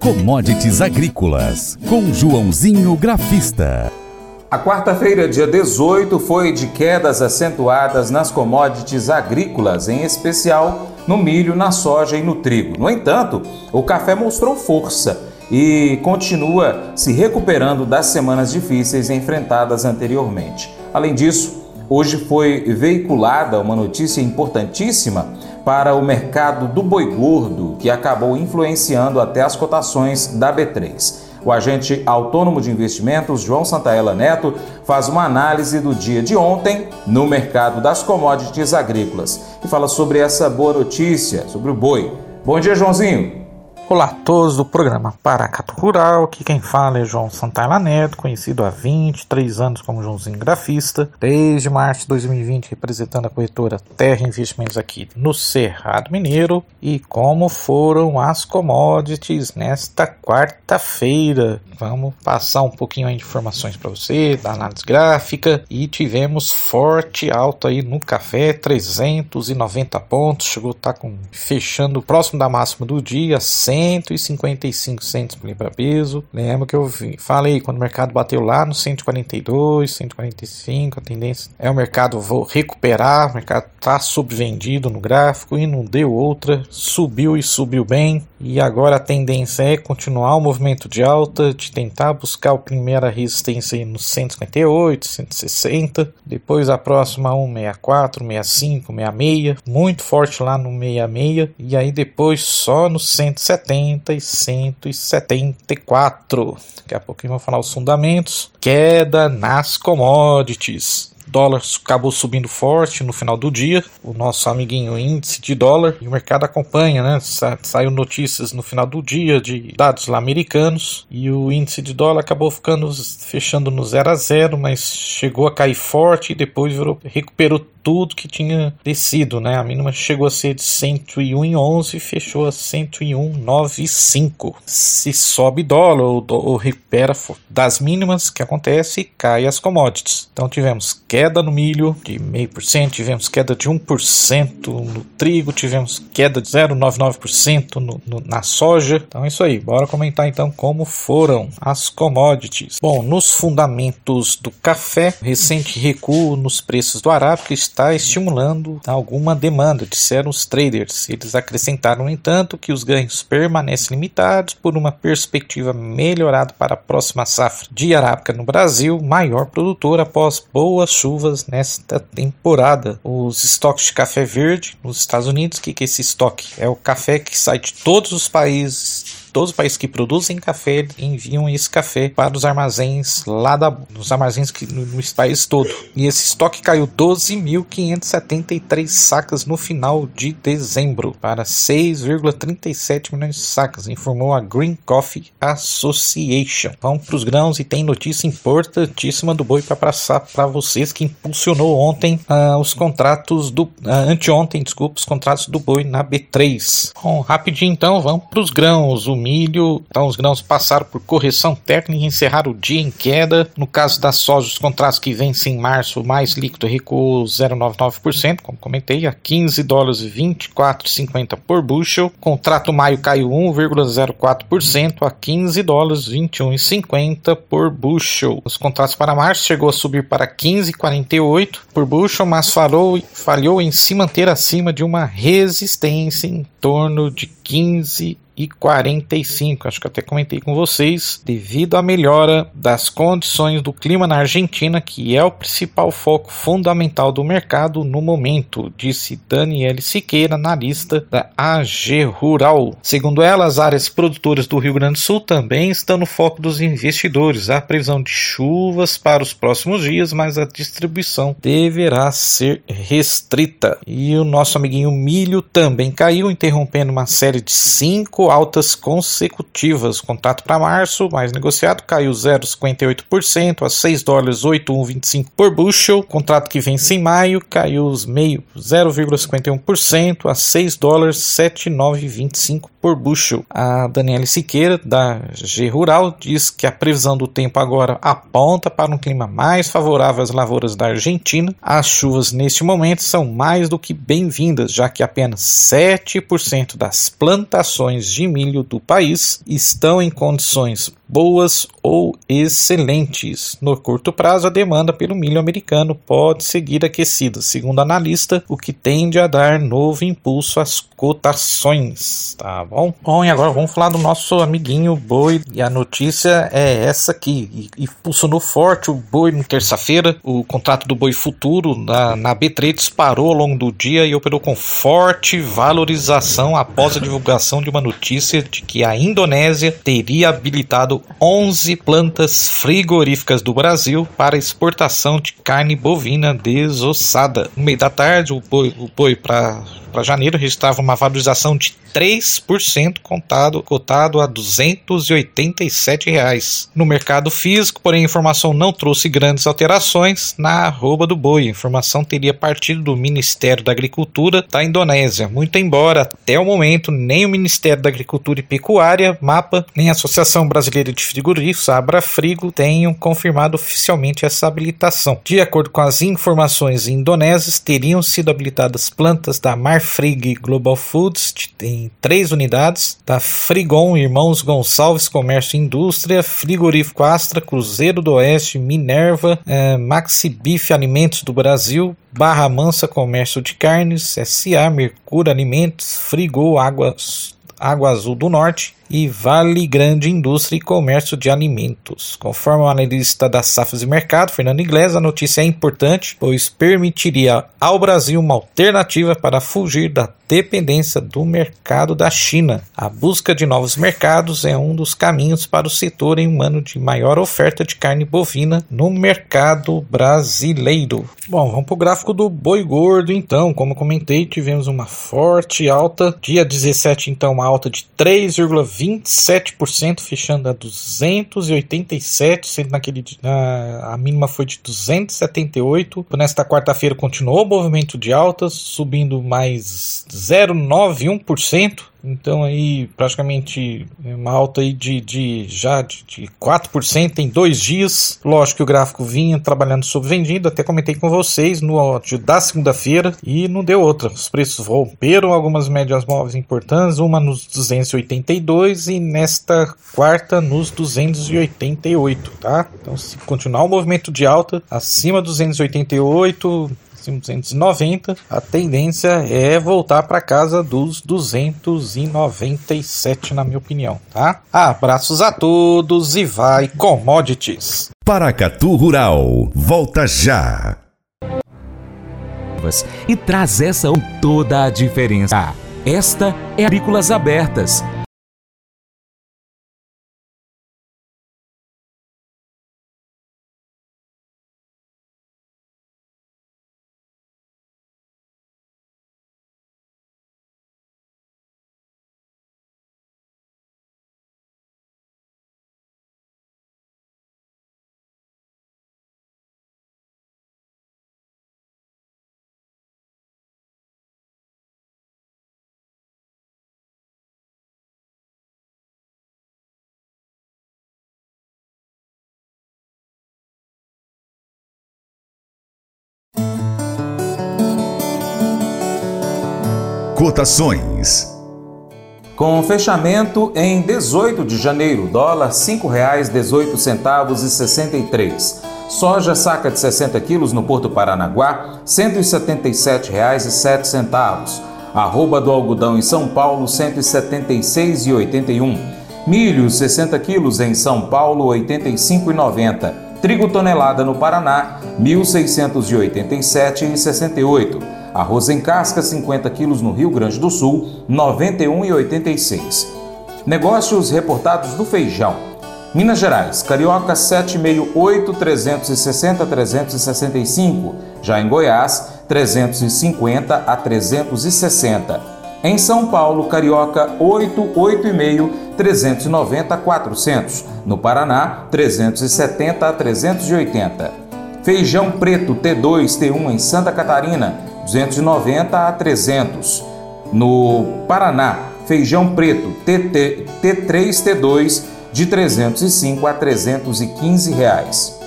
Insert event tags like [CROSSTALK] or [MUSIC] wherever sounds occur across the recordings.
Commodities Agrícolas, com Joãozinho Grafista. A quarta-feira, dia 18, foi de quedas acentuadas nas commodities agrícolas, em especial no milho, na soja e no trigo. No entanto, o café mostrou força e continua se recuperando das semanas difíceis enfrentadas anteriormente. Além disso, hoje foi veiculada uma notícia importantíssima para o mercado do boi gordo, que acabou influenciando até as cotações da B3. O agente autônomo de investimentos, João Santaella Neto, faz uma análise do dia de ontem no mercado das commodities agrícolas e fala sobre essa boa notícia, sobre o boi. Bom dia, Joãozinho. Olá a todos do programa Paracato Rural, aqui quem fala é João Santana Neto, conhecido há 23 anos como Joãozinho Grafista, desde março de 2020 representando a corretora Terra Investimentos aqui no Cerrado Mineiro. E como foram as commodities nesta quarta-feira. Vamos passar um pouquinho de informações para você, da análise gráfica. E tivemos forte alta aí no café, 390 pontos, chegou a estar tá com, fechando próximo da máxima do dia, 100 155 centos por libra peso. Lembra que eu vi, falei quando o mercado bateu lá no 142, 145, a tendência é o mercado vou recuperar, o mercado está subvendido no gráfico e não deu outra, subiu e subiu bem. E agora a tendência é continuar o movimento de alta, de tentar buscar a primeira resistência no 158, 160, depois a próxima 164, 65, 66, muito forte lá no 66 e aí depois só no 170 e 174. Daqui a pouquinho vou falar os fundamentos. Queda nas commodities dólar acabou subindo forte no final do dia, o nosso amiguinho índice de dólar, e o mercado acompanha, né? Sa saiu notícias no final do dia de dados lá americanos, e o índice de dólar acabou ficando fechando no 0 a 0, mas chegou a cair forte e depois virou, recuperou tudo que tinha descido, né? A mínima chegou a ser de 101,11 e fechou a 101,95. Se sobe dólar ou, ou das mínimas, que acontece? Cai as commodities. Então tivemos queda no milho de 0,5%, tivemos queda de 1% no trigo, tivemos queda de 0,99% no, no, na soja. Então é isso aí. Bora comentar então como foram as commodities. Bom, nos fundamentos do café, recente recuo nos preços do arábica está estimulando alguma demanda, disseram os traders. Eles acrescentaram, no entanto, que os ganhos permanecem limitados por uma perspectiva melhorada para a próxima safra de arábica no Brasil, maior produtor após boas chuvas nesta temporada. Os estoques de café verde nos Estados Unidos, o que, que é esse estoque? É o café que sai de todos os países todos os países que produzem café enviam esse café para os armazéns lá da, nos armazéns que, no, no país todo. E esse estoque caiu 12.573 sacas no final de dezembro para 6,37 milhões de sacas, informou a Green Coffee Association. Vamos para os grãos e tem notícia importantíssima do boi para passar para vocês que impulsionou ontem uh, os contratos do uh, anteontem, desculpa, os contratos do boi na B3. Bom, rapidinho então, vamos para os grãos. O milho, então os grãos passaram por correção técnica e encerraram o dia em queda. No caso da soja, os contratos que vencem em março, o mais líquido recuou 0,99%, como comentei, a 15 dólares e 24,50 por bushel. Contrato maio caiu 1,04% a 15 dólares 21,50 por bushel. Os contratos para março chegou a subir para 15,48 por bushel, mas falou, falhou em se manter acima de uma resistência em torno de 15 e 45. Acho que até comentei com vocês, devido à melhora das condições do clima na Argentina, que é o principal foco fundamental do mercado no momento, disse Daniele Siqueira, analista da AG Rural. Segundo ela, as áreas produtoras do Rio Grande do Sul também estão no foco dos investidores. Há previsão de chuvas para os próximos dias, mas a distribuição deverá ser restrita. E o nosso amiguinho milho também caiu, interrompendo uma série de cinco altas consecutivas. O contrato para março, mais negociado, caiu 0,58% a 6 dólares 8,125 por bushel. Contrato que vence em maio caiu meio 0,51% a 6 dólares 7,925 por bushel. A Daniela Siqueira, da G Rural, diz que a previsão do tempo agora aponta para um clima mais favorável às lavouras da Argentina. As chuvas neste momento são mais do que bem-vindas, já que apenas 7% das plantações de de milho do país estão em condições boas ou excelentes. No curto prazo, a demanda pelo milho americano pode seguir aquecida, segundo analista, o que tende a dar novo impulso às cotações, tá bom? Bom, e agora vamos falar do nosso amiguinho boi, e a notícia é essa aqui, impulsionou forte o boi na terça-feira, o contrato do boi futuro na, na B3 disparou ao longo do dia e operou com forte valorização após a divulgação de uma notícia de que a Indonésia teria habilitado 11 plantas frigoríficas do Brasil para exportação de carne bovina desossada. No meio da tarde, o boi, o boi para janeiro registrava uma valorização de 3% contado, cotado a 287 reais. No mercado físico, porém, a informação não trouxe grandes alterações na arroba do boi. A informação teria partido do Ministério da Agricultura da Indonésia, muito embora até o momento nem o Ministério da Agricultura e Pecuária, MAPA, nem a Associação Brasileira de Frigoríficos, Abrafrigo, tenham confirmado oficialmente essa habilitação. De acordo com as informações indonésias, teriam sido habilitadas plantas da Marfrig Global Foods, em em três unidades, da Frigon, Irmãos Gonçalves Comércio e Indústria, Frigorífico Astra, Cruzeiro do Oeste, Minerva, eh, Maxi Bife Alimentos do Brasil, Barra Mansa Comércio de Carnes, SA, Mercúrio Alimentos, Frigol Águas, Água Azul do Norte, e Vale Grande Indústria e Comércio de Alimentos. Conforme o analista da Safras e Mercado, Fernando Inglés, a notícia é importante, pois permitiria ao Brasil uma alternativa para fugir da dependência do mercado da China. A busca de novos mercados é um dos caminhos para o setor em um ano de maior oferta de carne bovina no mercado brasileiro. Bom, vamos para o gráfico do boi gordo então. Como comentei, tivemos uma forte alta. Dia 17, então, uma alta de 3,20 27%, fechando a 287, sendo naquele a, a mínima foi de 278. Nesta quarta-feira continuou o movimento de altas, subindo mais 0,91%. Então aí praticamente uma alta aí de, de já de, de 4% em dois dias. Lógico que o gráfico vinha trabalhando sobre vendido, até comentei com vocês no áudio da segunda-feira e não deu outra. Os preços romperam algumas médias móveis importantes, uma nos 282 e nesta quarta nos 288, tá? Então se continuar o movimento de alta acima dos 288, 290, a tendência é voltar para casa dos 297, na minha opinião, tá? Abraços a todos e vai commodities. Paracatu Rural, volta já. E traz essa toda a diferença. Esta é Agrícolas Abertas Cotações. Com fechamento em 18 de janeiro, dólar R$ 5,18 e 63. Soja saca de 60 quilos no Porto Paranaguá, R$ 177,07. Arroba do algodão em São Paulo, R$ 176,81. Milho, 60 quilos em São Paulo, R$ 85,90. Trigo tonelada no Paraná, R$ 1.687,68. Arroz em casca, 50 quilos no Rio Grande do Sul, R$ 91,86. Negócios reportados do feijão. Minas Gerais, Carioca 768 360 365. Já em Goiás, 350 a 360. Em São Paulo, Carioca 885 390 a 400. No Paraná, 370 a 380. Feijão preto T2 T1 em Santa Catarina, 290 a 300. No Paraná, feijão preto TT, T3 T2 de 305 a 315 reais.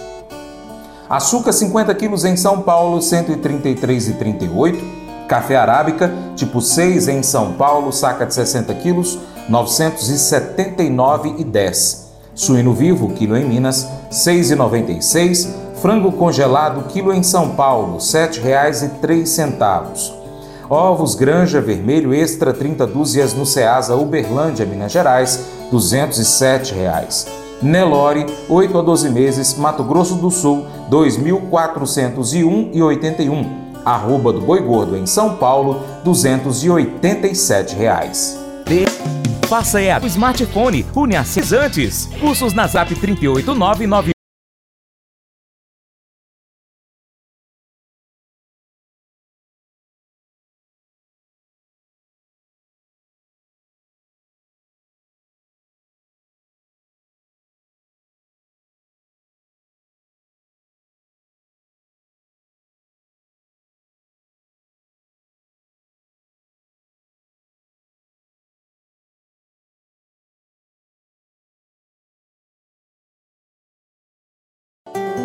Açúcar 50 quilos em São Paulo 133,38. Café arábica tipo 6 em São Paulo, saca de 60 quilos, 979,10. Suíno vivo, quilo em Minas, 6,96. Frango congelado, quilo em São Paulo, R$ 7,03. Ovos Granja Vermelho Extra 30 dúzias no Ceasa Uberlândia, Minas Gerais, 207 reais. Nelore, 8 a 12 meses, Mato Grosso do Sul, 2.401,81. Arroba do Boi Gordo em São Paulo, 287 reais. Faça é o smartphone, une antes. Cursos na Zap 38999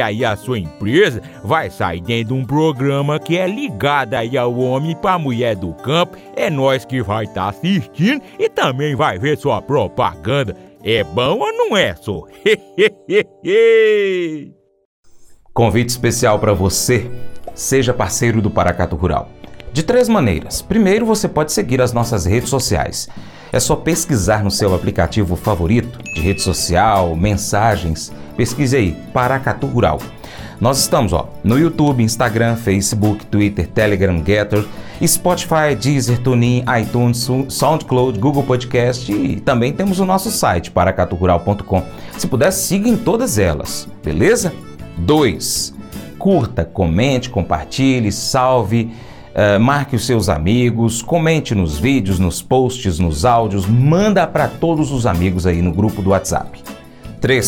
aí a sua empresa vai sair dentro de um programa que é ligado aí ao homem para mulher do campo. É nós que vai estar tá assistindo e também vai ver sua propaganda. É bom ou não é, só? [LAUGHS] Convite especial para você. Seja parceiro do Paracato Rural. De três maneiras. Primeiro, você pode seguir as nossas redes sociais. É só pesquisar no seu aplicativo favorito de rede social, mensagens. Pesquise aí, Paracatu Rural. Nós estamos ó, no YouTube, Instagram, Facebook, Twitter, Telegram, Getter, Spotify, Deezer, TuneIn, iTunes, SoundCloud, Google Podcast e também temos o nosso site, paracaturural.com. Se puder, siga em todas elas, beleza? 2. Curta, comente, compartilhe, salve, uh, marque os seus amigos, comente nos vídeos, nos posts, nos áudios, manda para todos os amigos aí no grupo do WhatsApp. 3.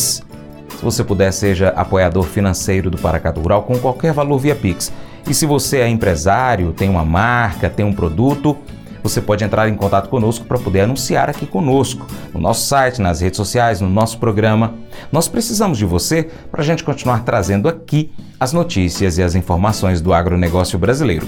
Se você puder, seja apoiador financeiro do Paracato Rural com qualquer valor via Pix. E se você é empresário, tem uma marca, tem um produto, você pode entrar em contato conosco para poder anunciar aqui conosco, no nosso site, nas redes sociais, no nosso programa. Nós precisamos de você para a gente continuar trazendo aqui as notícias e as informações do agronegócio brasileiro.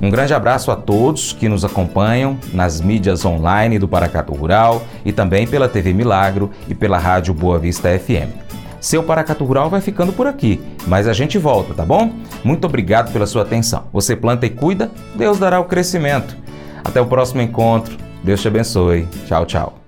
Um grande abraço a todos que nos acompanham nas mídias online do Paracato Rural e também pela TV Milagro e pela Rádio Boa Vista FM. Seu Paracato Rural vai ficando por aqui, mas a gente volta, tá bom? Muito obrigado pela sua atenção. Você planta e cuida, Deus dará o crescimento. Até o próximo encontro. Deus te abençoe. Tchau, tchau.